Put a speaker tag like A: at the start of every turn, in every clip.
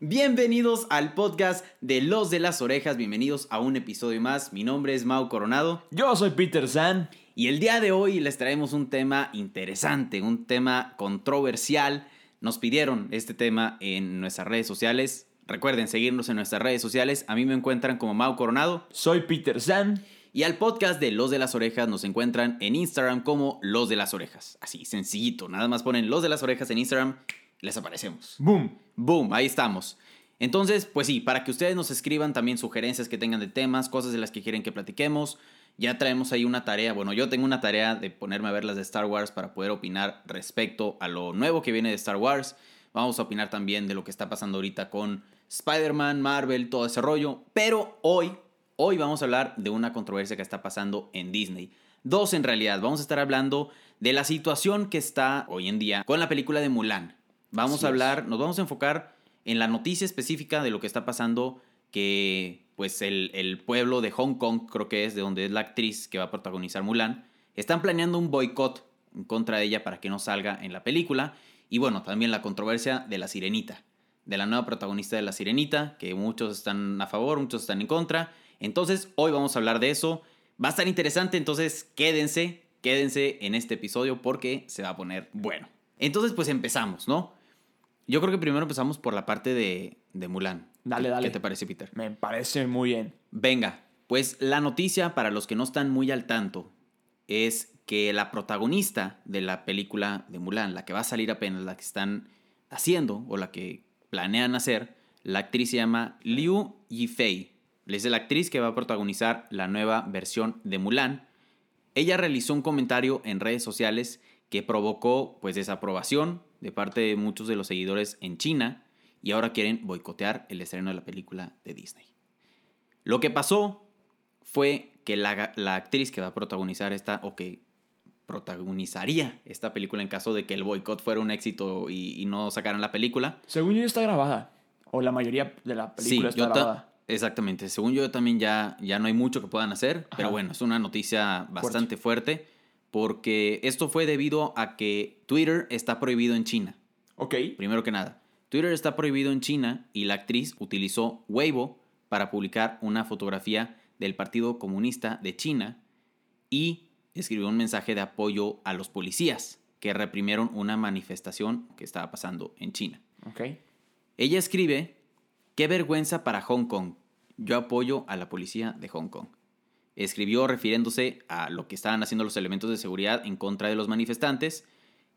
A: Bienvenidos al podcast de Los de las Orejas, bienvenidos a un episodio más. Mi nombre es Mau Coronado
B: Yo soy Peter San.
A: y el día de hoy les traemos un tema interesante, un tema controversial. Nos pidieron este tema en nuestras redes sociales. Recuerden seguirnos en nuestras redes sociales. A mí me encuentran como Mau Coronado
B: Soy Peter San.
A: y al podcast de Los de las Orejas nos encuentran en Instagram como Los de las Orejas. Así, sencillito. Nada más ponen Los de las Orejas en Instagram, les aparecemos.
B: Boom.
A: Boom, ahí estamos. Entonces, pues sí, para que ustedes nos escriban también sugerencias que tengan de temas, cosas de las que quieren que platiquemos. Ya traemos ahí una tarea, bueno, yo tengo una tarea de ponerme a ver las de Star Wars para poder opinar respecto a lo nuevo que viene de Star Wars. Vamos a opinar también de lo que está pasando ahorita con Spider-Man, Marvel, todo ese rollo. Pero hoy, hoy vamos a hablar de una controversia que está pasando en Disney. Dos en realidad, vamos a estar hablando de la situación que está hoy en día con la película de Mulan. Vamos
B: Así
A: a
B: es.
A: hablar, nos vamos a enfocar en la noticia específica de lo que está pasando, que pues el, el pueblo de Hong Kong, creo que es de donde es la actriz que va a protagonizar Mulan, están planeando un boicot en contra de ella para que no salga en la película. Y bueno, también la controversia de la sirenita, de la nueva protagonista de la sirenita, que muchos están a favor, muchos están en contra. Entonces, hoy vamos a hablar de eso. Va a estar interesante, entonces quédense, quédense en este episodio porque se va a poner bueno. Entonces, pues empezamos, ¿no? Yo creo que primero empezamos por la parte de, de Mulan.
B: Dale,
A: ¿Qué-
B: dale.
A: ¿Qué te parece, Peter?
B: Me parece muy bien.
A: Venga, pues la noticia para los que no están muy al tanto es que la protagonista de la película de Mulan, la que va a salir apenas, la que están haciendo o la que planean hacer, la actriz se llama Liu Yifei. Es la actriz que va a protagonizar la nueva versión de Mulan. Ella realizó un comentario en redes sociales que provocó pues desaprobación de parte de muchos de los seguidores en China y ahora quieren boicotear el estreno de la película de Disney. Lo que pasó fue que la, la actriz que va a protagonizar esta, o que protagonizaría esta película en caso de que el boicot fuera un éxito y, y no sacaran la película.
B: Según yo está grabada. O la mayoría de la película está grabada.
A: exactamente. Según yo también ya, ya no hay mucho que puedan hacer, pero bueno, es una noticia bastante fuerte porque esto fue debido a que Twitter está prohibido en China.
B: Ok.
A: Primero que nada, Twitter está prohibido en China y la actriz utilizó Weibo para publicar una fotografía del Partido Comunista de China y escribió un mensaje de apoyo a los policías que reprimieron una manifestación que estaba pasando en China.
B: Ok.
A: Ella escribe, qué vergüenza para Hong Kong. Yo apoyo a la policía de Hong Kong. Escribió refiriéndose a lo que estaban haciendo los elementos de seguridad en contra de los manifestantes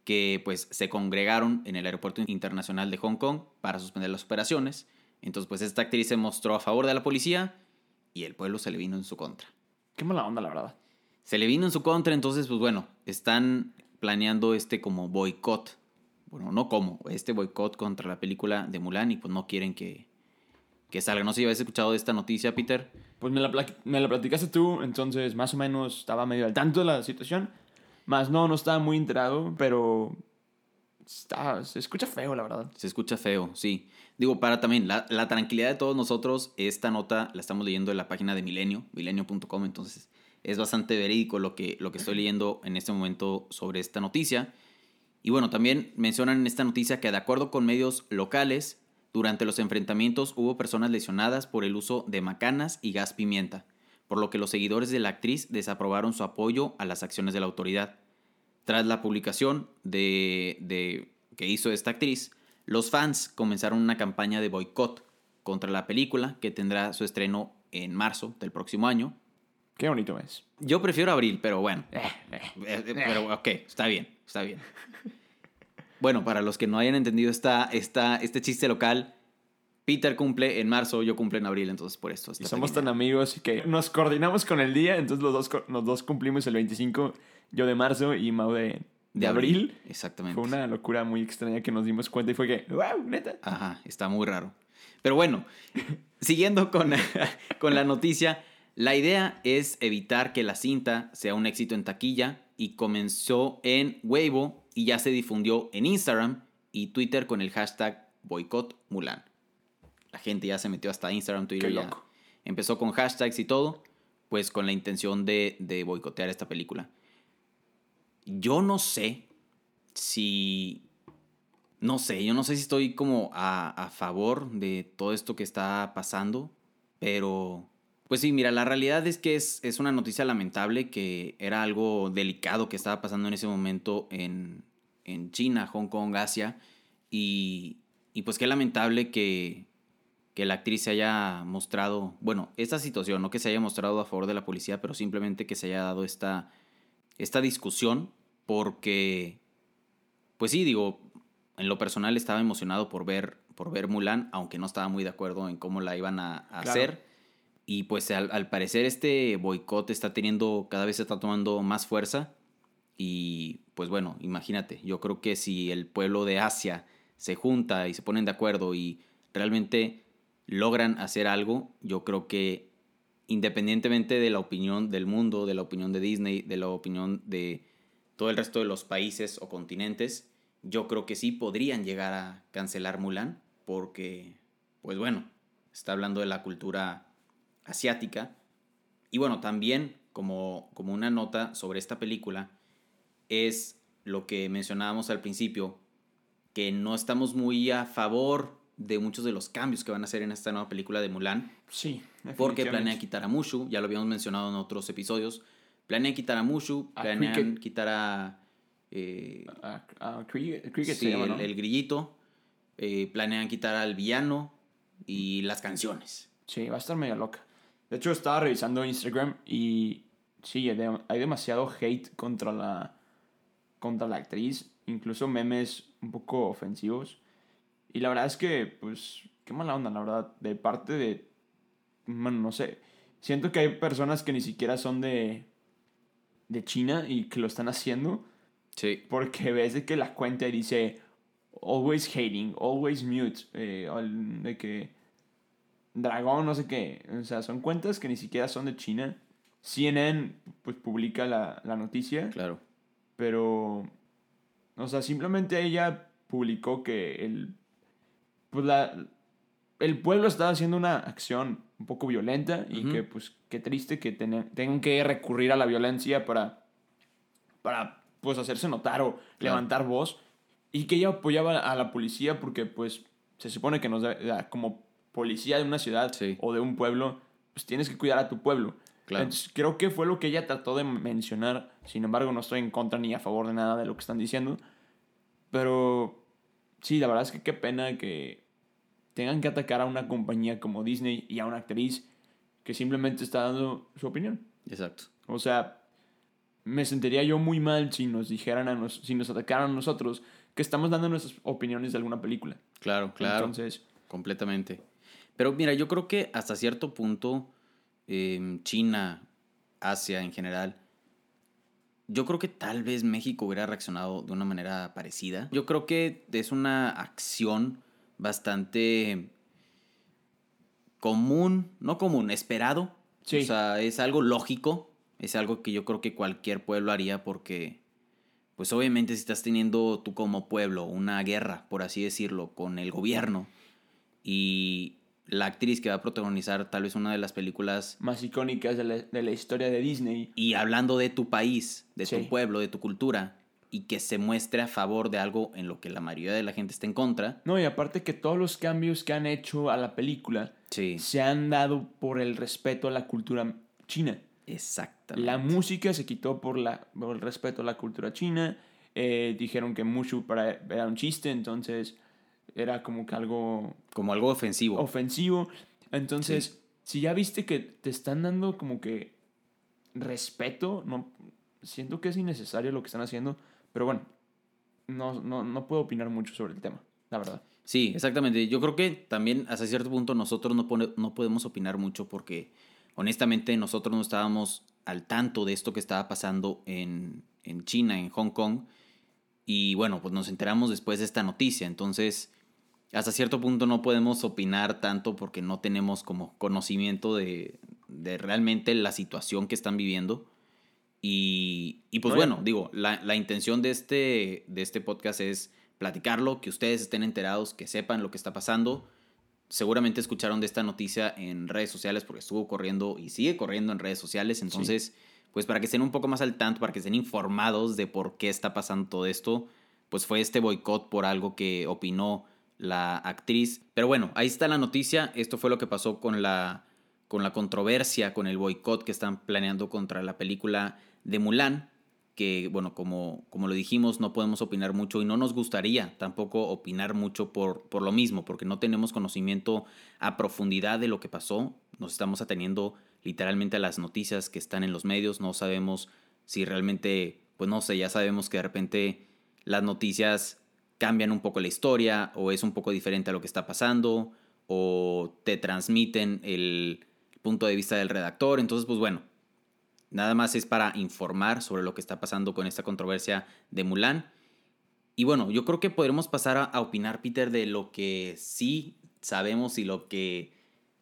A: que pues se congregaron en el aeropuerto internacional de Hong Kong para suspender las operaciones. Entonces pues esta actriz se mostró a favor de la policía y el pueblo se le vino en su contra.
B: Qué mala onda, la verdad.
A: Se le vino en su contra, entonces, pues bueno, están planeando este como boicot. Bueno, no como, este boicot contra la película de Mulan y pues no quieren que, que salga. No sé si habías escuchado de esta noticia, Peter.
B: Pues me la, me la platicaste tú, entonces más o menos estaba medio al tanto de la situación. Más no, no estaba muy enterado, pero está, se escucha feo, la verdad.
A: Se escucha feo, sí. Digo, para también la, la tranquilidad de todos nosotros, esta nota la estamos leyendo en la página de Milenio, milenio.com, entonces es bastante verídico lo que, lo que estoy leyendo en este momento sobre esta noticia. Y bueno, también mencionan en esta noticia que de acuerdo con medios locales, durante los enfrentamientos hubo personas lesionadas por el uso de macanas y gas pimienta, por lo que los seguidores de la actriz desaprobaron su apoyo a las acciones de la autoridad. Tras la publicación de, de- que hizo esta actriz, los fans comenzaron una campaña de boicot contra la película que tendrá su estreno en marzo del próximo año.
B: Qué bonito es.
A: Yo prefiero abril, pero bueno.
B: Eh, eh.
A: Eh, eh, Pero ok, está bien, está bien. Bueno, para los que no hayan entendido esta, esta, este chiste local, Peter cumple en marzo, yo cumple en abril, entonces por esto.
B: Y somos tan amigos que nos coordinamos con el día, entonces los dos, los dos cumplimos el 25, yo de marzo y Mau de, de abril.
A: Exactamente.
B: Fue una locura muy extraña que nos dimos cuenta y fue que, wow, neta.
A: Ajá, está muy raro. Pero bueno, siguiendo con, con la noticia, la idea es evitar que la cinta sea un éxito en taquilla y comenzó en Weibo y ya se difundió en Instagram y Twitter con el hashtag boicot Mulan. La gente ya se metió hasta Instagram, Twitter
B: Qué
A: ya empezó con hashtags y todo, pues con la intención de, de boicotear esta película. Yo no sé si no sé, yo no sé si estoy como a, a favor de todo esto que está pasando, pero pues sí, mira, la realidad es que es, es una noticia lamentable que era algo delicado que estaba pasando en ese momento en, en China, Hong Kong, Asia, y, y pues qué lamentable que, que la actriz se haya mostrado, bueno, esta situación, no que se haya mostrado a favor de la policía, pero simplemente que se haya dado esta, esta discusión, porque, pues sí, digo, en lo personal estaba emocionado por ver, por ver Mulan, aunque no estaba muy de acuerdo en cómo la iban a, a
B: Claro.
A: hacer. Y pues al, parecer este boicot está teniendo, cada vez está tomando más fuerza. Y pues bueno, imagínate, yo creo que si el pueblo de Asia se junta y se ponen de acuerdo y realmente logran hacer algo, yo creo que independientemente de la opinión del mundo, de la opinión de Disney, de la opinión de todo el resto de los países o continentes, yo creo que sí podrían llegar a cancelar Mulan porque, pues bueno, está hablando de la cultura asiática. Y bueno, también como, como una nota sobre esta película es lo que mencionábamos al principio, que no estamos muy a favor de muchos de los cambios que van a hacer en esta nueva película de Mulan.
B: Sí.
A: Porque planean quitar a Mushu, ya lo habíamos mencionado en otros episodios. Planean quitar a Mushu,
B: A
A: planean
B: Cricket.
A: quitar a. eh,
B: Ah, ah, cricket, cricket
A: sí,
B: se llama,
A: el,
B: ¿no?
A: el grillito. eh, planean quitar al villano y las canciones.
B: Sí, va a estar medio loca. De hecho, estaba revisando Instagram y sí, hay de- hay demasiado hate contra la, contra la actriz, incluso memes un poco ofensivos. Y la verdad es que, pues, qué mala onda, la verdad, de parte de, bueno, no sé, siento que hay personas que ni siquiera son de, de China y que lo están haciendo
A: Sí.
B: porque ves de que la cuenta dice always hating, always mute, eh, de que dragón, no sé qué. O sea, son cuentas que ni siquiera son de China. CNN pues publica la, la noticia,
A: Claro.
B: pero, o sea, simplemente ella publicó que el, pues la, el pueblo estaba haciendo una acción un poco violenta y que pues qué triste que ten- tengan que recurrir a la violencia para, para pues hacerse notar o
A: Claro.
B: levantar voz y que ella apoyaba a la policía porque pues se supone que nos da- como policía de una ciudad
A: Sí.
B: o de un pueblo pues tienes que cuidar a tu pueblo
A: Claro.
B: entonces, creo que fue lo que ella trató de mencionar. Sin embargo, no estoy en contra ni a favor de nada de lo que están diciendo. Pero sí, la verdad es que qué pena que tengan que atacar a una compañía como Disney y a una actriz que simplemente está dando su opinión.
A: Exacto.
B: O sea, me sentiría yo muy mal si nos dijeran a nos, si nos atacaran a nosotros que estamos dando nuestras opiniones de alguna película.
A: Claro, claro.
B: Entonces,
A: Completamente. Pero mira, yo creo que hasta cierto punto, em, China, Asia en general, yo creo que tal vez México hubiera reaccionado de una manera parecida. Yo creo que es una acción bastante común, no común, esperado.
B: Sí.
A: O sea, es algo lógico, es algo que yo creo que cualquier pueblo haría porque, pues obviamente si estás teniendo tú como pueblo una guerra, por así decirlo, con el gobierno y la actriz que va a protagonizar tal vez una de las películas
B: más icónicas de la, de la historia de Disney.
A: y hablando de tu país, de
B: Sí.
A: tu pueblo, de tu cultura, y que se muestre a favor de algo en lo que la mayoría de la gente está en contra,
B: No, y aparte que todos los cambios que han hecho a la película
A: sí,
B: se han dado por el respeto a la cultura china.
A: exactamente.
B: La música se quitó por, la, por el respeto a la cultura china. Eh, dijeron que Mushu para, era un chiste, entonces era como que algo
A: Como algo ofensivo.
B: ofensivo. Entonces, si ya viste que te están dando como que respeto, no, siento que es innecesario lo que están haciendo, pero bueno, no, no, no puedo opinar mucho sobre el tema, la verdad.
A: Sí, exactamente. Yo creo que también hasta cierto punto nosotros no, no podemos opinar mucho porque honestamente nosotros no estábamos al tanto de esto que estaba pasando en, en China, en Hong Kong. Y bueno, pues nos enteramos después de esta noticia. Entonces, hasta cierto punto no podemos opinar tanto porque no tenemos como conocimiento de, de realmente la situación que están viviendo. Y, y pues bueno, digo, la, la, intención de este, de este podcast es platicarlo, que ustedes estén enterados, que sepan lo que está pasando. Seguramente escucharon de esta noticia en redes sociales porque estuvo corriendo y sigue corriendo en redes sociales. Entonces, pues para que estén un poco más al tanto, para que estén informados de por qué está pasando todo esto, pues fue este boicot por algo que opinó la actriz. Pero bueno, ahí está la noticia. Esto fue lo que pasó con la, con la controversia, con el boicot que están planeando contra la película de Mulan, que bueno, como, como lo dijimos, no podemos opinar mucho y no nos gustaría tampoco opinar mucho por, por lo mismo, porque no tenemos conocimiento a profundidad de lo que pasó, nos estamos ateniendo literalmente a las noticias que están en los medios, no sabemos si realmente, pues no sé, ya sabemos que de repente las noticias cambian un poco la historia o es un poco diferente a lo que está pasando o te transmiten el punto de vista del redactor, entonces pues bueno, Nada más es para informar sobre lo que está pasando con esta controversia de Mulan. Y bueno, yo creo que podremos pasar a, opinar, Peter, de lo que sí sabemos y lo que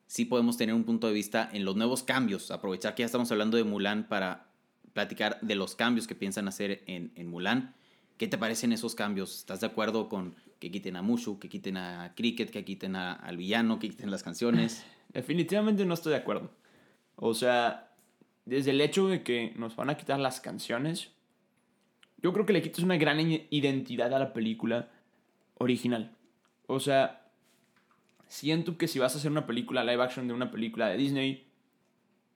A: sí podemos tener un punto de vista en los nuevos cambios. Aprovechar que ya estamos hablando de Mulan para platicar de los cambios que piensan hacer en, en Mulan. ¿Qué te parecen esos cambios? ¿Estás de acuerdo con que quiten a Mushu, que quiten a Cricket, que quiten al villano, que quiten las canciones?
B: Definitivamente no estoy de acuerdo. O sea, desde el hecho de que nos van a quitar las canciones, yo creo que le quitas una gran identidad a la película original. O sea, siento que si vas a hacer una película live action de una película de Disney,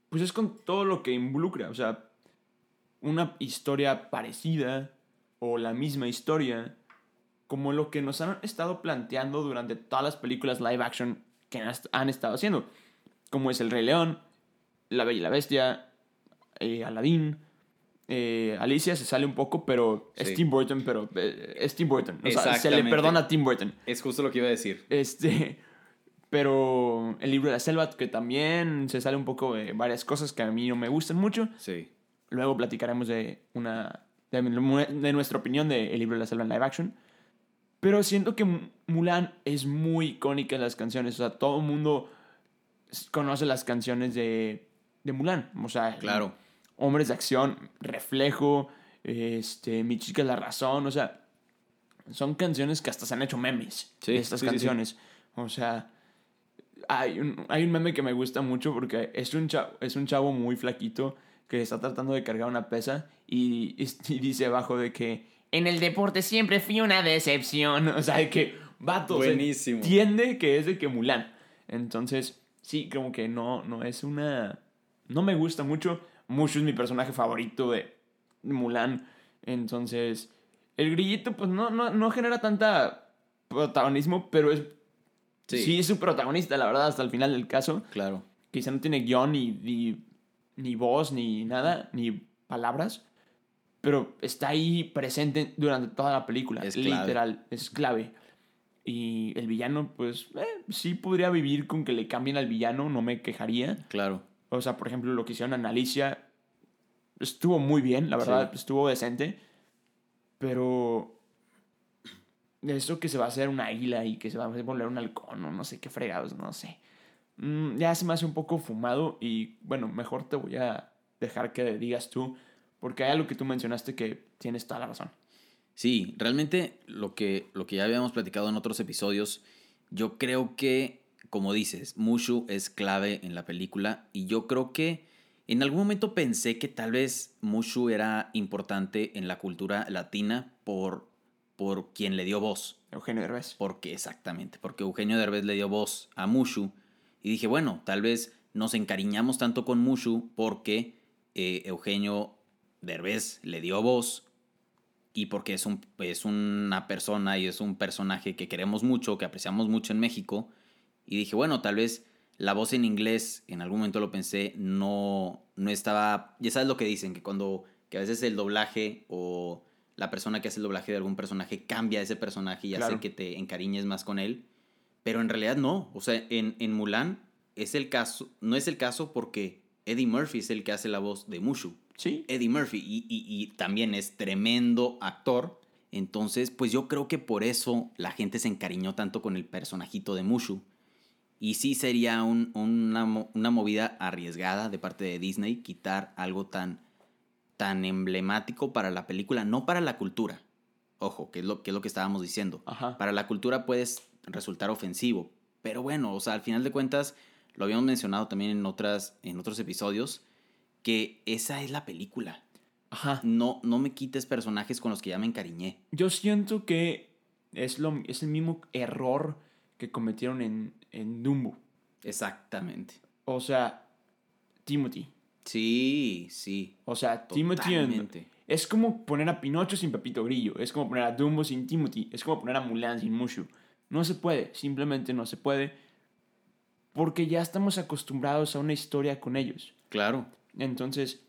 B: pues es con todo lo que involucra. O sea, una historia parecida o la misma historia, como lo que nos han estado planteando durante todas las películas live action que han estado haciendo. Como es El Rey León, La Bella y la Bestia, eh, Aladdin. Eh, Alicia se sale un poco, pero es Tim Burton, pero eh, es Tim Burton. O sea, se le perdona a Tim Burton.
A: Es justo lo que iba a decir.
B: Este, pero el libro de la selva, que también se sale un poco de varias cosas que a mí no me gustan mucho.
A: Sí.
B: Luego platicaremos de una de, nuestra opinión de El libro de la selva en live action. Pero siento que Mulan es muy icónica en las canciones. O sea, todo el mundo conoce las canciones de, de Mulan. O sea,
A: claro
B: hombres de acción, reflejo, este, mi chica es la razón, o sea, son canciones que hasta se han hecho memes. Sí, estas canciones. O sea, hay un, hay un meme que me gusta mucho porque es un, chavo, es un chavo muy flaquito que está tratando de cargar una pesa y, y, dice abajo de que en el deporte siempre fui una decepción. O sea, de que, vato, Buenísimo. entiende que es de que Mulan. Entonces, sí, como que no, no es una... No me gusta mucho. Mushu es mi personaje favorito de Mulan. Entonces, el grillito, pues no, no, no genera tanta protagonismo, pero es. Sí. es su protagonista, la verdad, hasta el final del caso.
A: Claro.
B: Quizá no tiene guion, ni, ni voz, ni nada, ni palabras. Pero está ahí presente durante toda la película. Es literal, es clave. Y el villano, pues, eh, sí podría vivir con que le cambien al villano, no me quejaría.
A: Claro.
B: O sea, por ejemplo, lo que hicieron en Alicia estuvo muy bien, la verdad, estuvo decente. Pero eso que se va a hacer una águila y que se va a volver un halcón o no sé qué fregados, no sé. Mm, ya se me hace un poco fumado y bueno, mejor te voy a dejar que digas tú, porque hay algo que tú mencionaste que tienes toda la razón.
A: Sí, realmente lo que, lo que ya habíamos platicado en otros episodios, yo creo que como dices, Mushu es clave en la película y yo creo que en algún momento pensé que tal vez Mushu era importante en la cultura latina por, por quien le dio voz.
B: Eugenio Derbez.
A: Porque, exactamente, porque Eugenio Derbez le dio voz a Mushu. Y dije, bueno, tal vez nos encariñamos tanto con Mushu porque eh, Eugenio Derbez le dio voz y porque es, un, es una persona y es un personaje que queremos mucho, que apreciamos mucho en México y dije, bueno, tal vez la voz en inglés, en algún momento lo pensé, no, no estaba, ya sabes lo que dicen, que cuando, que a veces el doblaje o la persona que hace el doblaje de algún personaje cambia ese personaje y hace que te encariñes más con él, pero en realidad no, o sea, en, en Mulan es el caso, no es el caso porque Eddie Murphy es el que hace la voz de Mushu.
B: Sí.
A: Eddie Murphy y, y- y también es tremendo actor. Entonces, pues yo creo que por eso la gente se encariñó tanto con el personajito de Mushu. Y sí sería un- una, una movida arriesgada de parte de Disney quitar algo tan, tan emblemático para la película, no para la cultura. Ojo, que es lo que, es lo que estábamos diciendo.
B: Ajá.
A: Para la cultura puede resultar ofensivo. Pero bueno, o sea, al final de cuentas, lo habíamos mencionado también en, otras, en otros episodios, que esa es la película.
B: Ajá.
A: No, no me quites personajes con los que ya me encariñé.
B: Yo siento que es, lo, es el mismo error que cometieron en, en Dumbo.
A: Exactamente.
B: O sea, Timothy.
A: Sí, sí.
B: O sea, Timothy en-
A: Totalmente.
B: es como poner a Pinocho sin Pepito Grillo. Es como poner a Dumbo sin Timothy. Es como poner a Mulan sin Mushu. No se puede. Simplemente no se puede. Porque ya estamos acostumbrados a una historia con ellos.
A: Claro.
B: Entonces,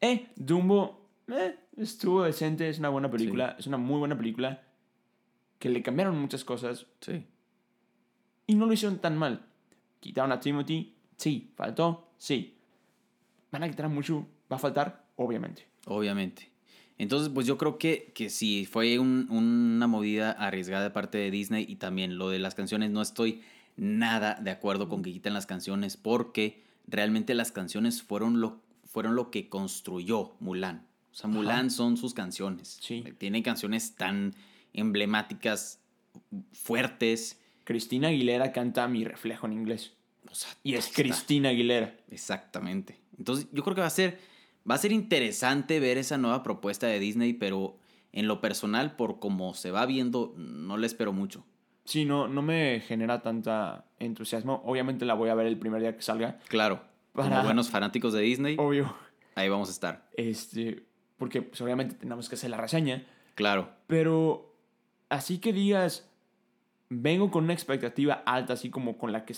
B: eh, Dumbo eh, estuvo decente, es una buena película, es una muy buena película, que le cambiaron muchas cosas
A: Sí.
B: y no lo hicieron tan mal. Quitaron a Timothy, sí, faltó, sí. ¿Van a quitar a Mushu? ¿Va a faltar? Obviamente.
A: Obviamente. Entonces, pues yo creo que, que sí, fue un- una movida arriesgada de parte de Disney y también lo de las canciones, no estoy nada de acuerdo con que quiten las canciones porque realmente las canciones fueron lo, fueron lo que construyó Mulan. O sea, Mulan son sus canciones.
B: Sí.
A: Tiene canciones tan emblemáticas, fuertes.
B: Cristina Aguilera canta Mi reflejo en inglés.
A: O sea,
B: Y es
A: está.
B: Cristina Aguilera.
A: Exactamente. Entonces, yo creo que va a ser va a ser interesante ver esa nueva propuesta de Disney, pero en lo personal por cómo se va viendo no le espero mucho.
B: Sí, no, no me genera tanta entusiasmo. Obviamente la voy a ver el primer día que salga.
A: Claro,
B: Para-
A: como buenos fanáticos de Disney,
B: Obvio.
A: ahí vamos a estar.
B: Este, porque pues, obviamente tenemos que hacer la reseña.
A: Claro.
B: Pero así que digas, vengo con una expectativa alta, así como con la que,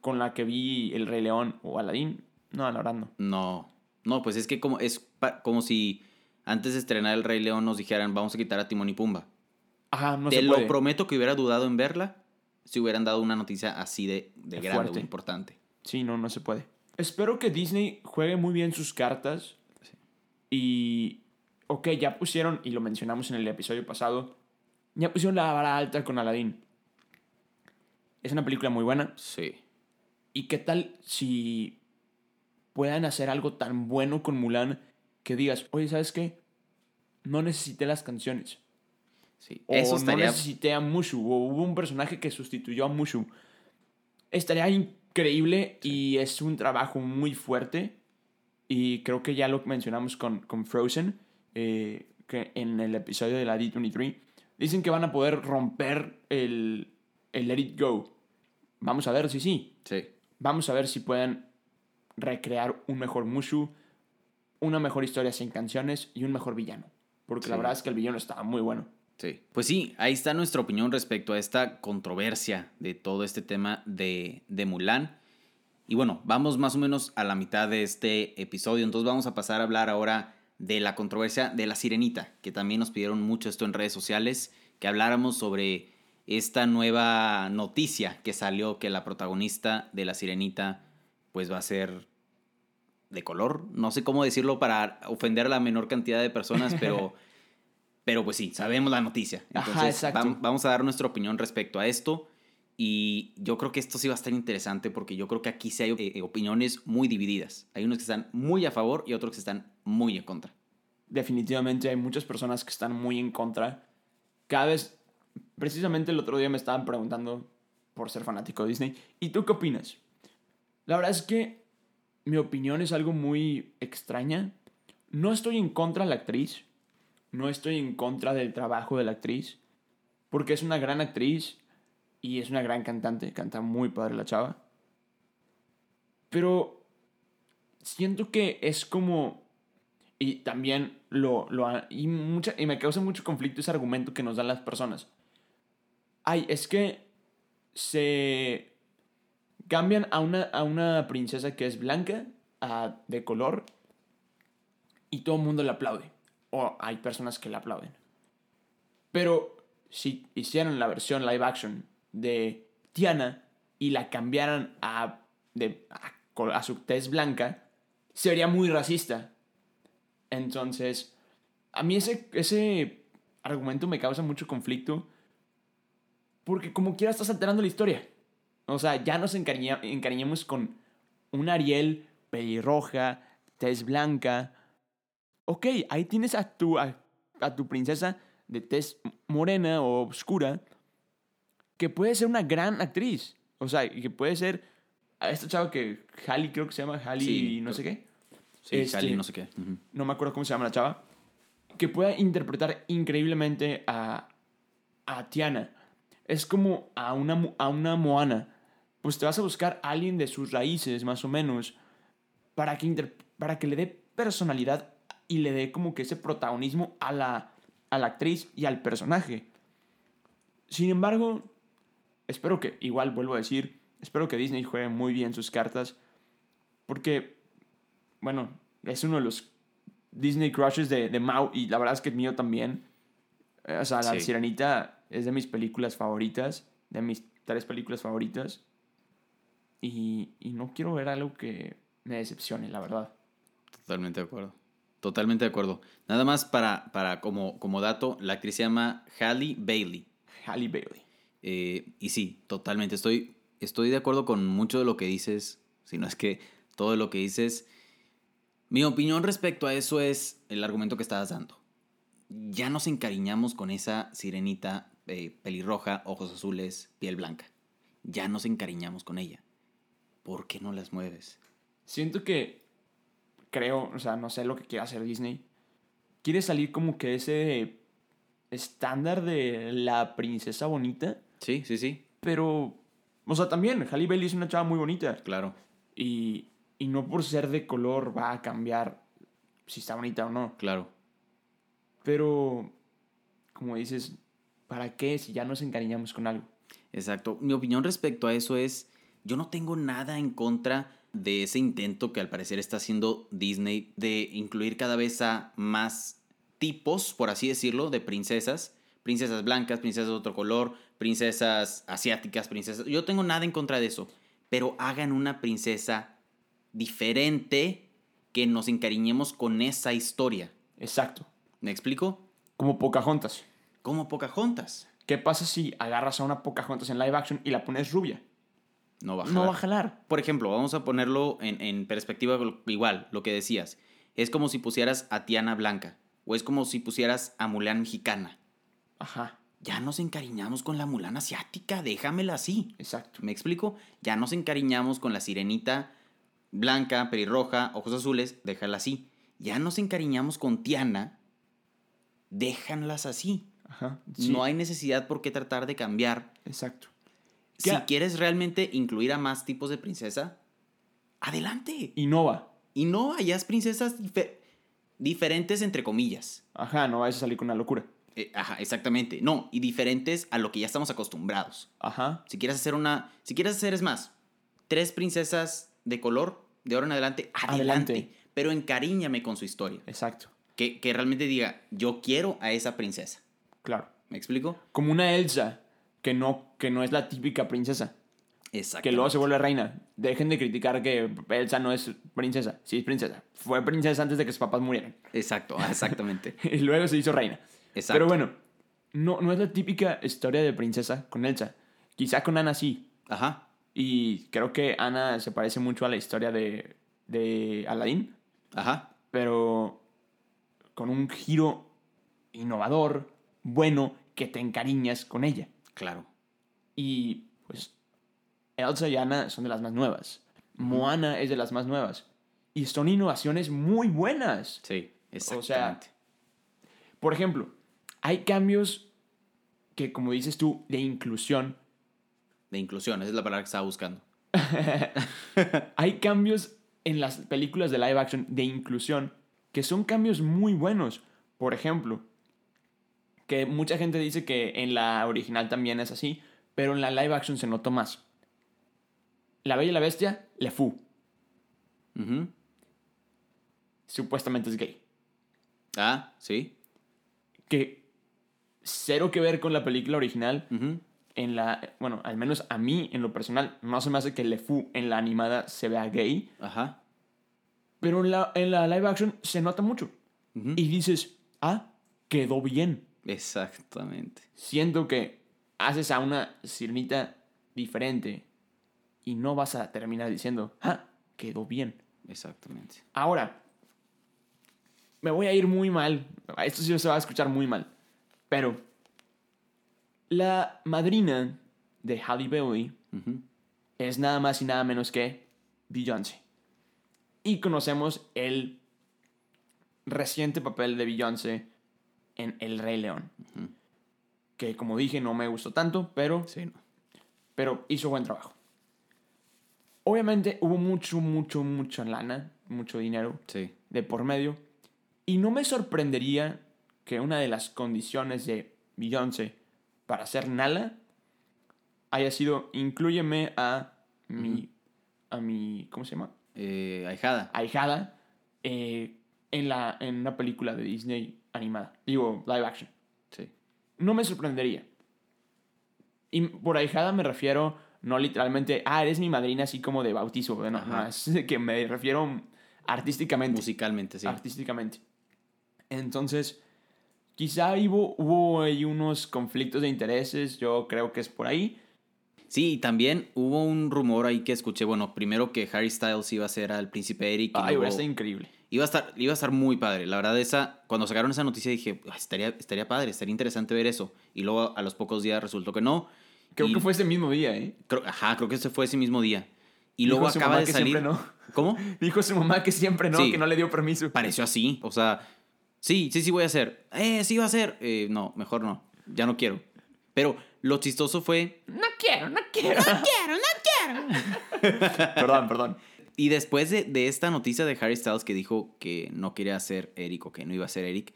B: con la que vi El Rey León o Aladdin. No, la verdad no.
A: No. No, pues es que como es como si antes de estrenar El Rey León nos dijeran, "Vamos a quitar a Timón y Pumba."
B: Ajá, no
A: Te
B: se
A: lo
B: puede.
A: prometo que hubiera dudado en verla si hubieran dado una noticia así de, de
B: De
A: grande
B: fuerte.
A: o importante.
B: Sí, no, no se puede. Espero que Disney juegue muy bien sus cartas. Y, ok, ya pusieron, y lo mencionamos en el episodio pasado, ya pusieron la vara alta con Aladdin. Es una película muy buena.
A: Sí.
B: ¿Y qué tal si puedan hacer algo tan bueno con Mulan que digas, oye, ¿sabes qué? No necesité las canciones.
A: Sí.
B: O
A: Eso
B: no necesité a Mushu. O hubo un personaje que sustituyó a Mushu. Estaría increíble y es un trabajo muy fuerte. Y creo que ya lo mencionamos con, con Frozen, eh, que en el episodio de la D23. Dicen que van a poder romper el, el Let It Go. Vamos a ver si sí.
A: Sí.
B: Vamos a ver si pueden recrear un mejor Mushu, una mejor historia sin canciones y un mejor villano. Porque la verdad es que el villano estaba muy bueno.
A: Sí. Pues sí, ahí está nuestra opinión respecto a esta controversia de todo este tema de, de Mulan. Y bueno, vamos más o menos a la mitad de este episodio, entonces vamos a pasar a hablar ahora de la controversia de la sirenita, que también nos pidieron mucho esto en redes sociales, que habláramos sobre esta nueva noticia que salió que la protagonista de la sirenita pues va a ser de color, no sé cómo decirlo para ofender a la menor cantidad de personas, pero pero pues sí, sabemos la noticia.
B: Ajá,
A: Entonces vam- vamos a dar nuestra opinión respecto a esto. Y yo creo que esto sí va a estar interesante porque yo creo que aquí sí hay eh, opiniones muy divididas. Hay unos que están muy a favor y otros que están muy en contra.
B: Definitivamente hay muchas personas que están muy en contra. Cada vez, precisamente el otro día me estaban preguntando por ser fanático de Disney. ¿Y tú qué opinas? La verdad es que mi opinión es algo muy extraña. No estoy en contra de la actriz. No estoy en contra del trabajo de la actriz. Porque es una gran actriz y es una gran cantante. Canta muy padre la chava. Pero siento que es como... Y también lo... lo y, mucha, y me causa mucho conflicto ese argumento que nos dan las personas. Ay, es que se cambian a una, a una princesa que es blanca ah, de color y todo el mundo le aplaude. O hay personas que le aplauden. Pero si hicieran la versión live action de Tiana y la cambiaran a, de, a, a su tez blanca, sería muy racista. Entonces, a mí ese, ese argumento me causa mucho conflicto porque como quiera estás alterando la historia. O sea, ya nos encariña, encariñamos con un Ariel pelirroja, tez blanca. Ok, ahí tienes a tu, a, a tu princesa de tez morena o oscura que puede ser una gran actriz. O sea, que puede ser a esta chava que Halle creo que se llama Halle
A: Sí,
B: no sé qué.
A: Sí,
B: Este,
A: no sé qué.
B: No me acuerdo cómo se llama la chava. Que pueda interpretar increíblemente a, a Tiana. Es como a una, a una Moana. Pues te vas a buscar a alguien de sus raíces, más o menos, para que, inter- para que le dé personalidad y le dé como que ese protagonismo a la, a la actriz y al personaje. Sin embargo, espero que, igual vuelvo a decir, espero que Disney juegue muy bien sus cartas, porque, bueno, es uno de los Disney crushes de, de Mao y la verdad es que el mío también. Eh, O sea, La
A: Sí.
B: Sirenita es de mis películas favoritas, de mis tres películas favoritas. Y, y no quiero ver algo que me decepcione, la verdad.
A: Totalmente de acuerdo. Totalmente de acuerdo. Nada más para, para como, como dato, la actriz se llama Halle Bailey.
B: Halle Bailey.
A: Eh, y sí, totalmente. Estoy, estoy de acuerdo con mucho de lo que dices. Si no es que todo lo que dices. Mi opinión respecto a eso es el argumento que estabas dando. Ya nos encariñamos con esa sirenita eh, pelirroja, ojos azules, piel blanca. Ya nos encariñamos con ella. ¿Por qué no las mueves?
B: Siento que creo, o sea, no sé lo que quiere hacer Disney. Quiere salir como que ese estándar de la princesa bonita,
A: Sí, sí, sí.
B: pero, o sea, también Halle Bailey es una chava muy bonita
A: Claro,
B: y, y no por ser de color va a cambiar si está bonita o no.
A: claro.
B: Pero, como dices, ¿para qué si ya nos encariñamos con algo?
A: Exacto. Mi opinión respecto a eso es, yo no tengo nada en contra de ese intento que al parecer está haciendo Disney de incluir cada vez a más tipos, por así decirlo, de princesas. Princesas blancas, princesas de otro color, princesas asiáticas, princesas... Yo tengo nada en contra de eso. Pero hagan una princesa diferente que nos encariñemos con esa historia.
B: Exacto.
A: ¿Me explico?
B: Como Pocahontas.
A: Como Pocahontas.
B: ¿Qué pasa si agarras a una Pocahontas en live action y la pones rubia?
A: No va a
B: No va a
A: jalar.
B: jalar.
A: Por ejemplo, vamos a ponerlo en, en perspectiva igual, lo que decías. Es como si pusieras a Tiana Blanca. O es como si pusieras a Mulan mexicana.
B: Ajá,
A: Ya nos encariñamos con la Mulan asiática, déjamela así.
B: exacto.
A: ¿Me explico? Ya nos encariñamos con la sirenita blanca, pelirroja, ojos azules, déjala así. Ya nos encariñamos con Tiana, déjanlas así.
B: Ajá. sí,
A: No hay necesidad por qué tratar de cambiar
B: Exacto.
A: Si quieres realmente incluir a más tipos de princesa, adelante.
B: Innova.
A: Y no hayas princesas dife- diferentes entre comillas.
B: Ajá, no vayas a salir con una locura.
A: Eh, ajá, exactamente. No, y diferentes a lo que ya estamos acostumbrados.
B: Ajá.
A: Si quieres hacer una, si quieres hacer es más, tres princesas de color de ahora en adelante, adelante.
B: Adelante.
A: Pero encariñame con su historia.
B: Exacto.
A: Que, que realmente diga, yo quiero a esa princesa.
B: Claro.
A: ¿Me explico?
B: Como una Elsa, que no, que no es la típica princesa.
A: Exacto.
B: Que luego se vuelve reina. Dejen de criticar que Elsa no es princesa. Sí es princesa. Fue princesa antes de que sus papás murieran.
A: Exacto, exactamente.
B: y luego se hizo reina.
A: Exacto.
B: Pero bueno, no, no es la típica historia de princesa con Elsa. Quizá con Ana sí.
A: Ajá.
B: Y creo que Ana se parece mucho a la historia de, de Aladdin.
A: Ajá.
B: Pero con un giro innovador, bueno, que te encariñas con ella.
A: Claro.
B: Y pues Elsa y Anna son de las más nuevas. Moana es de las más nuevas. Y son innovaciones muy buenas.
A: Sí,
B: sea,
A: exactamente.
B: Por ejemplo, hay cambios que, como dices tú, de inclusión.
A: de inclusión, esa es la palabra que estaba buscando.
B: Hay cambios en las películas de live action de inclusión que son cambios muy buenos. Por ejemplo, que mucha gente dice que en la original también es así, pero en la live action se notó más. La Bella y la Bestia, Le Fou.
A: Ujú.
B: supuestamente es gay.
A: Ah, sí.
B: Que cero que ver con la película original. En la, bueno, al menos a mí, en lo personal, no se me hace que LeFou en la animada se vea gay.
A: Ajá.
B: Pero en la, en la live action se nota mucho. Y dices, ah, quedó bien.
A: Exactamente.
B: Siento que haces a una sirenita diferente y no vas a terminar diciendo, ah, quedó bien.
A: Exactamente.
B: Ahora, me voy a ir muy mal. Esto sí se va a escuchar muy mal. Pero la madrina de Halle Bailey es nada más y nada menos que Beyoncé. Y conocemos el reciente papel de Beyoncé en El Rey León. Que como dije no me gustó tanto, pero,
A: Sí, no.
B: pero hizo buen trabajo. Obviamente hubo mucho, mucho, mucha lana, mucho dinero
A: Sí.
B: de por medio. Y no me sorprendería que una de las condiciones de Beyoncé para ser Nala haya sido inclúyeme a mi, a mi, ¿cómo se llama?
A: Eh, ahijada.
B: Ahijada eh, en, la, en una película de Disney animada. Digo, live action.
A: Sí.
B: No me sorprendería. Y por ahijada me refiero no literalmente, ah, eres mi madrina así como de bautizo. No,
A: Ajá.
B: no, es que me refiero artísticamente.
A: Musicalmente, sí.
B: artísticamente. Entonces, quizá hubo, hubo ahí unos conflictos de intereses, yo creo que es por ahí.
A: Sí, y también hubo un rumor ahí que escuché, bueno, primero que Harry Styles iba a ser al príncipe Eric. y
B: Ay,
A: luego-
B: hubiera estado increíble.
A: Iba a estar iba a estar muy padre la verdad esa cuando sacaron esa noticia dije "Ah, estaría estaría padre estaría interesante ver eso y luego a los pocos días resultó que no
B: Creo
A: Y
B: que fue ese mismo día, ¿eh?
A: creo- ajá creo que ese fue ese mismo día y
B: Dijo
A: luego
B: su
A: acaba
B: mamá
A: de
B: que
A: salir
B: siempre no.
A: cómo
B: Dijo su mamá que siempre no,
A: Sí.
B: que no le dio permiso.
A: pareció así o sea sí sí sí voy a hacer eh sí va a hacer Eh, no mejor no ya no quiero pero lo chistoso fue
B: No quiero, no quiero. No quiero, no quiero. perdón, perdón.
A: Y después de, de esta noticia de Harry Styles que dijo que no quería ser Eric o que no iba a ser Eric,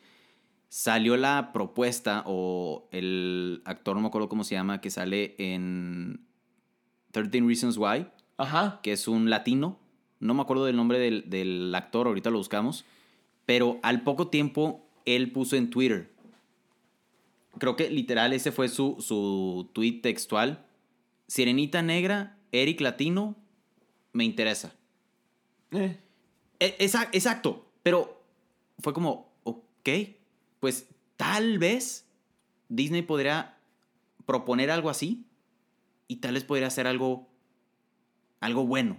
A: salió la propuesta o el actor, no me acuerdo cómo se llama, que sale en 13 Reasons Why,
B: Ajá.
A: que es un latino. No me acuerdo del nombre del, del actor, ahorita lo buscamos. Pero al poco tiempo él puso en Twitter. Creo que literal ese fue su, su tweet textual. Sirenita negra, Eric latino, me interesa.
B: Eh,
A: E- esa- Exacto, pero fue como, ok, pues tal vez Disney podría proponer algo así y tal vez podría hacer algo, algo bueno.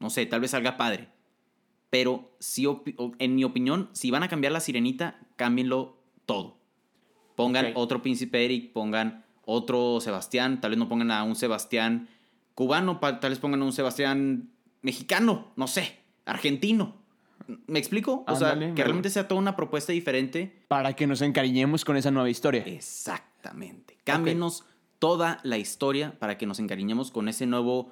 A: No sé, tal vez salga padre. Pero si, en mi opinión, si van a cambiar la sirenita, cámbienlo todo. Pongan otro príncipe Eric, pongan otro Sebastián, tal vez no pongan a un Sebastián cubano, tal vez pongan a un Sebastián mexicano, no sé, argentino. ¿Me explico? O sea, que
B: me-
A: realmente sea toda una propuesta diferente.
B: para que nos encariñemos con esa nueva historia.
A: Exactamente. Cámbienos toda la historia para que nos encariñemos con ese nuevo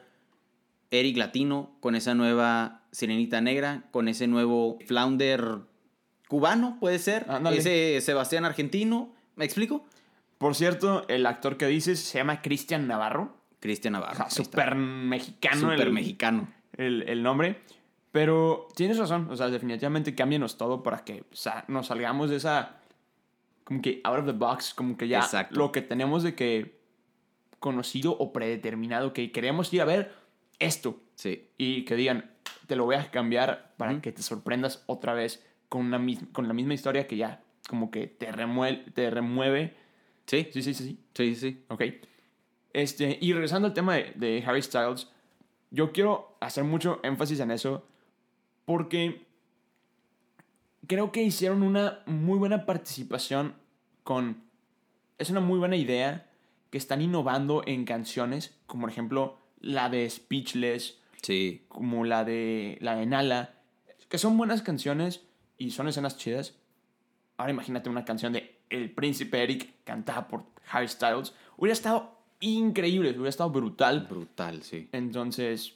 A: Eric latino, con esa nueva Sirenita negra, con ese nuevo Flounder cubano, puede ser.
B: Ándale.
A: Ese Sebastián argentino. ¿Me explico?
B: Por cierto, el actor que dices se llama Cristian Navarro.
A: Cristian
B: O
A: Navarro.
B: sea, súper mexicano.
A: Súper
B: el-
A: mexicano.
B: El, el nombre. Pero tienes razón, o sea, definitivamente cámbienos todo para que o sea, nos salgamos de esa, como que out of the box, como que ya
A: Exacto.
B: lo que tenemos de que conocido o predeterminado, que queremos ir a ver esto
A: Sí.
B: y que digan, te lo voy a cambiar para
A: Ujú.
B: que te sorprendas otra vez con, una con la misma historia que ya como que te remueve, te remueve.
A: Sí.
B: Sí, sí, sí, sí.
A: Sí, sí.
B: Ok. Este, y regresando al tema de, de Harry Styles, yo quiero hacer mucho énfasis en eso porque creo que hicieron una muy buena participación con... Es una muy buena idea que están innovando en canciones, como por ejemplo la de Speechless,
A: Sí.
B: como la de la de Nala, que son buenas canciones y son escenas chidas. Ahora imagínate una canción de El Príncipe Eric cantada por Harry Styles. Hubiera estado increíble, hubiera estado brutal.
A: Brutal, sí.
B: Entonces,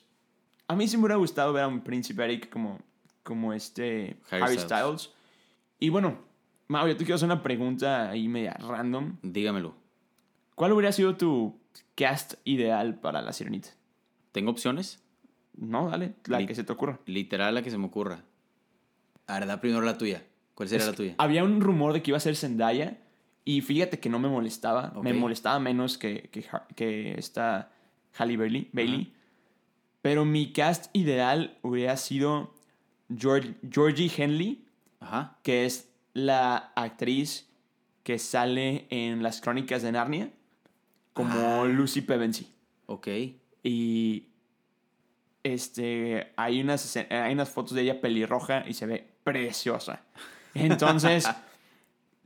B: a mí sí me hubiera gustado ver a un Príncipe Eric como, como este
A: Harry
B: Harry,
A: Styles.
B: Styles. Y bueno, Mau, yo te quiero hacer una pregunta ahí media random.
A: Dígamelo.
B: ¿Cuál hubiera sido tu cast ideal para La Sirenita?
A: ¿Tengo opciones?
B: No, dale, la
A: Li-
B: que se te ocurra.
A: Literal la que se me ocurra. A ver, da primero la tuya. ¿Cuál sería
B: Es
A: la tuya?
B: Había un rumor de que iba a ser Zendaya. Y fíjate que no me molestaba. Me molestaba menos que, que, que esta Halle Bailey. Bailey. Pero mi cast ideal hubiera sido Georg- Georgie Henley,
A: Ajá.
B: que es la actriz que sale en las crónicas de Narnia como
A: Ah.
B: Lucy Pevensey.
A: Ok.
B: Y este hay unas, hay unas fotos de ella pelirroja y se ve preciosa. Entonces,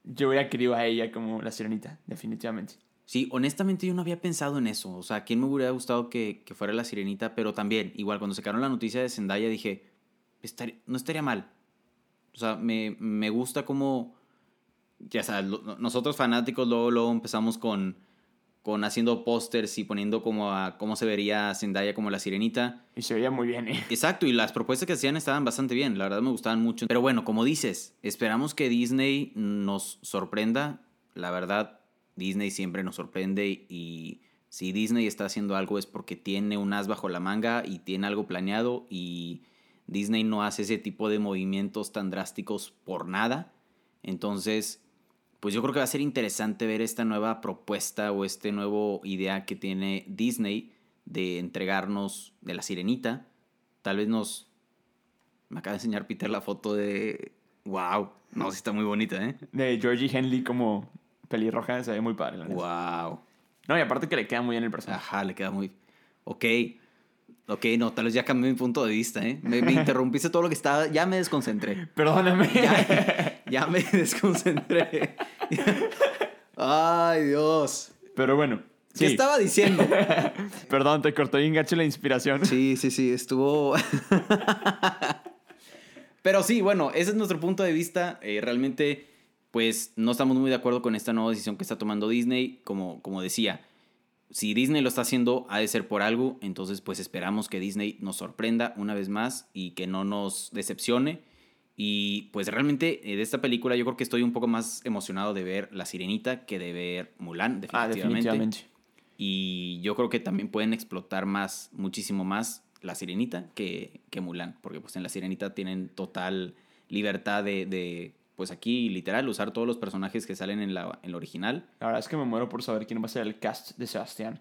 B: yo hubiera querido a ella como la sirenita, definitivamente.
A: Sí, honestamente yo no había pensado en eso. O sea, ¿quién me hubiera gustado que, que fuera la sirenita? Pero también, igual, cuando sacaron la noticia de Zendaya dije, "Estaría- no estaría mal. O sea, me, me gusta como... Ya sabes, lo- nosotros fanáticos luego, luego empezamos con, con haciendo pósters y poniendo como a cómo se vería Zendaya como la sirenita.
B: Y se veía muy bien, ¿eh?
A: Exacto, y las propuestas que hacían estaban bastante bien, la verdad me gustaban mucho. Pero bueno, como dices, esperamos que Disney nos sorprenda. La verdad, Disney siempre nos sorprende y si Disney está haciendo algo es porque tiene un as bajo la manga y tiene algo planeado y Disney no hace ese tipo de movimientos tan drásticos por nada. Entonces, pues yo creo que va a ser interesante ver esta nueva propuesta o este nuevo idea que tiene Disney de entregarnos de la sirenita. Tal vez nos... Me acaba de enseñar Peter la foto de... ¡Wow! No, sí está muy bonita, ¿eh?
B: De Georgie Henley como pelirroja, se ve muy padre. la.
A: ¡Wow!
B: No, y aparte que le queda muy bien el personaje.
A: Ajá, le queda muy... Ok. Ok, no, tal vez ya cambié mi punto de vista, ¿eh? Me, me interrumpiste todo lo que estaba... Ya me desconcentré.
B: Perdóname.
A: Ya, ya me desconcentré. Ay, Dios.
B: Pero bueno.
A: ¿Qué
B: sí.
A: estaba diciendo?
B: Perdón, te cortó bien gacho la inspiración.
A: Sí, sí, sí, estuvo... Pero sí, bueno, ese es nuestro punto de vista. Eh, realmente, pues no estamos muy de acuerdo con esta nueva decisión que está tomando Disney. Como, como decía, si Disney lo está haciendo, ha de ser por algo. Entonces, pues esperamos que Disney nos sorprenda una vez más y que no nos decepcione. Y pues realmente eh, de esta película yo creo que estoy un poco más emocionado de ver La Sirenita que de ver Mulan,
B: Ah,
A: definitivamente.
B: definitivamente.
A: Y yo creo que también pueden explotar más, muchísimo más La Sirenita que, que Mulan, porque pues en La Sirenita tienen total libertad de, de, pues aquí literal, usar todos los personajes que salen en la, en la original.
B: La verdad es que me muero por saber quién va a ser el cast de Sebastián.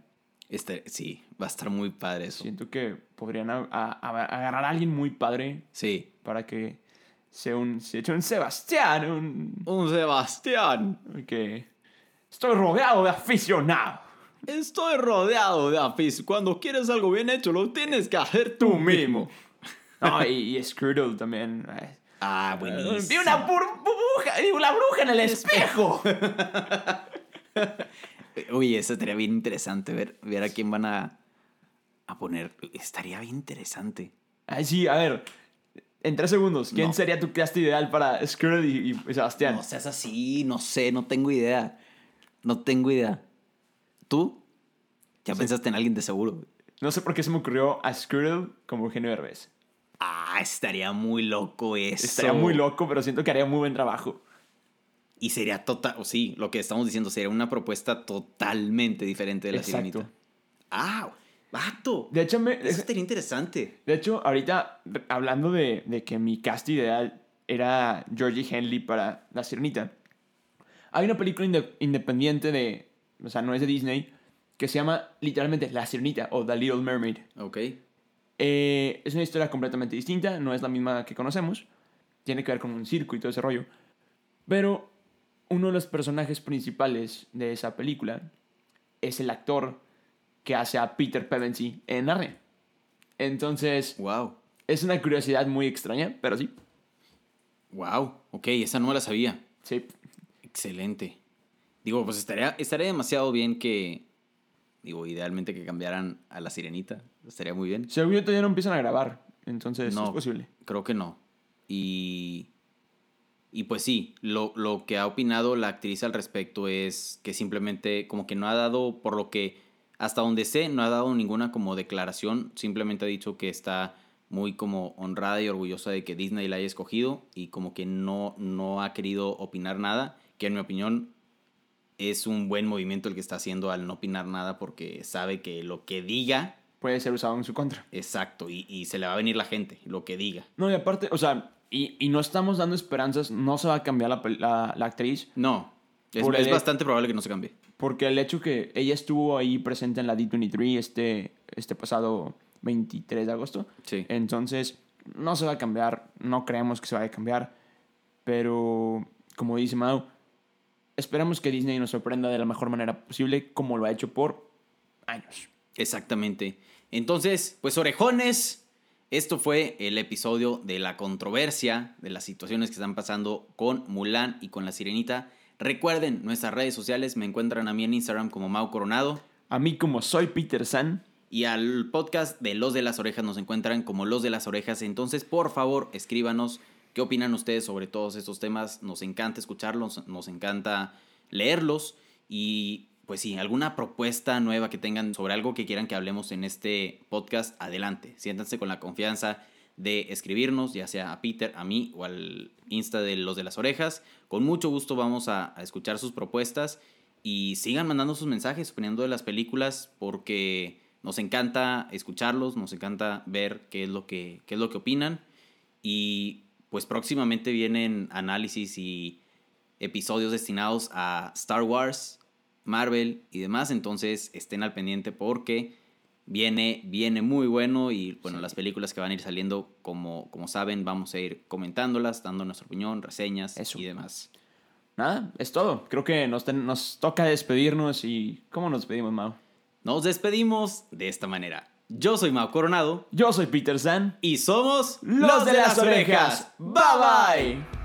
A: Este, sí, va a estar muy padre eso.
B: Siento que podrían a- a- a- agarrar a alguien muy padre
A: Sí.
B: para que sea un, se eche un Sebastián, un,
A: Un Sebastián.
B: que estoy rodeado de aficionados.
A: Estoy rodeado de afis. Cuando quieres algo bien hecho, lo tienes que hacer tú mismo.
B: No, y, y Skrudel también. Ay.
A: Ah, buenísimo.
B: Vi una burbuja, una bruja en el espejo.
A: Oye, eso estaría bien interesante ver, ver a quién van a, a poner. Estaría bien interesante.
B: Ay, sí, a ver. En tres segundos, ¿quién
A: No.
B: sería tu cast ideal para Skrudel y, y Sebastián?
A: No seas así, no sé, no tengo idea. No tengo idea. ¿Tú? Ya pensaste en alguien de seguro.
B: No sé por qué se me ocurrió a Skrudel como Eugenio Derbez.
A: Ah, estaría muy loco eso.
B: Estaría muy loco, pero siento que haría muy buen trabajo.
A: Y sería total, o sí, lo que estamos diciendo, sería una propuesta totalmente diferente de la
B: Exacto.
A: sirenita. ¡Ah! ¡Vato!
B: De hecho, me,
A: Eso estaría interesante.
B: de hecho ahorita, hablando de, de que mi cast ideal era Georgie Henley para La Sirenita, hay una película inde- independiente de, o sea, no es de Disney, que se llama literalmente La Sirenita o The Little Mermaid.
A: Ok.
B: Eh, es una historia completamente distinta, no es la misma que conocemos. Tiene que ver con un circo y todo ese rollo. Pero uno de los personajes principales de esa película es el actor que hace a Peter Pevensey en Narnia. Entonces,
A: Wow.
B: es una curiosidad muy extraña, pero sí.
A: Wow. Ok, esa no me la sabía.
B: Sí.
A: Excelente. Digo, pues estaría, estaría demasiado bien que. Digo, idealmente que cambiaran a la sirenita. Estaría muy bien.
B: Según yo todavía no empiezan a grabar, entonces
A: No.
B: es posible.
A: Creo que no. Y. Y pues sí, lo, lo que ha opinado la actriz al respecto es que simplemente, como que no ha dado, por lo que hasta donde sé, no ha dado ninguna como declaración. Simplemente ha dicho que está muy como honrada y orgullosa de que Disney la haya escogido y como que no, no ha querido opinar nada. Que en mi opinión es un buen movimiento el que está haciendo al no opinar nada porque sabe que lo que diga,
B: Puede ser usado en su contra.
A: exacto, y, y se le va a venir la gente, lo que diga.
B: No, y aparte, o sea, Y, y no estamos dando esperanzas, no se va a cambiar la, la- la actriz,
A: No, es,
B: Por
A: es
B: el-
A: bastante probable que no se cambie.
B: Porque el hecho que ella estuvo ahí presente en la D23 este, este pasado 23 de agosto,
A: Sí.
B: entonces no se va a cambiar, no creemos que se vaya a cambiar, pero como dice Mau, esperamos que Disney nos sorprenda de la mejor manera posible, como lo ha hecho por años.
A: Exactamente. Entonces, pues orejones, esto fue el episodio de la controversia, de las situaciones que están pasando con Mulan y con la Sirenita. Recuerden, nuestras redes sociales me encuentran a mí en Instagram como Mau Coronado
B: A mí como soy Peter San,
A: y al podcast de Los de las Orejas nos encuentran como Los de las Orejas. Entonces, por favor, escríbanos qué opinan ustedes sobre todos estos temas. Nos encanta escucharlos, nos encanta leerlos y pues sí, alguna propuesta nueva que tengan sobre algo que quieran que hablemos en este podcast, adelante. Siéntanse con la confianza de escribirnos, ya sea a Peter, a mí o al Insta de Los de las Orejas. Con mucho gusto vamos a, escuchar sus propuestas y sigan mandando sus mensajes opinando de las películas porque nos encanta escucharlos, nos encanta ver qué es lo que, qué es lo que opinan y pues próximamente vienen análisis y episodios destinados a Star Wars, Marvel y demás, entonces estén al pendiente porque viene, viene muy bueno y bueno, las películas que van a ir saliendo, como, como saben, vamos a ir comentándolas, dando nuestra opinión, reseñas
B: Eso.
A: y demás.
B: nada, es todo. Creo que nos, ten- nos toca despedirnos y ¿cómo nos despedimos, Mau?
A: Nos despedimos de esta manera. Yo soy Mau Coronado
B: Yo soy Peter San.
A: y somos
B: Los de las orejas. Bye bye.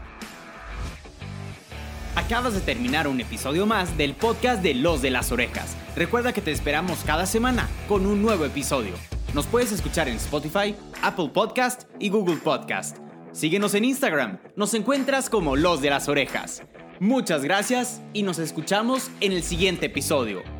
A: Acabas de terminar un episodio más del podcast de Los de las Orejas. Recuerda que te esperamos cada semana con un nuevo episodio. Nos puedes escuchar en Spotify, Apple Podcast y Google Podcast. Síguenos en Instagram, nos encuentras como Los de las Orejas. Muchas gracias y nos escuchamos en el siguiente episodio.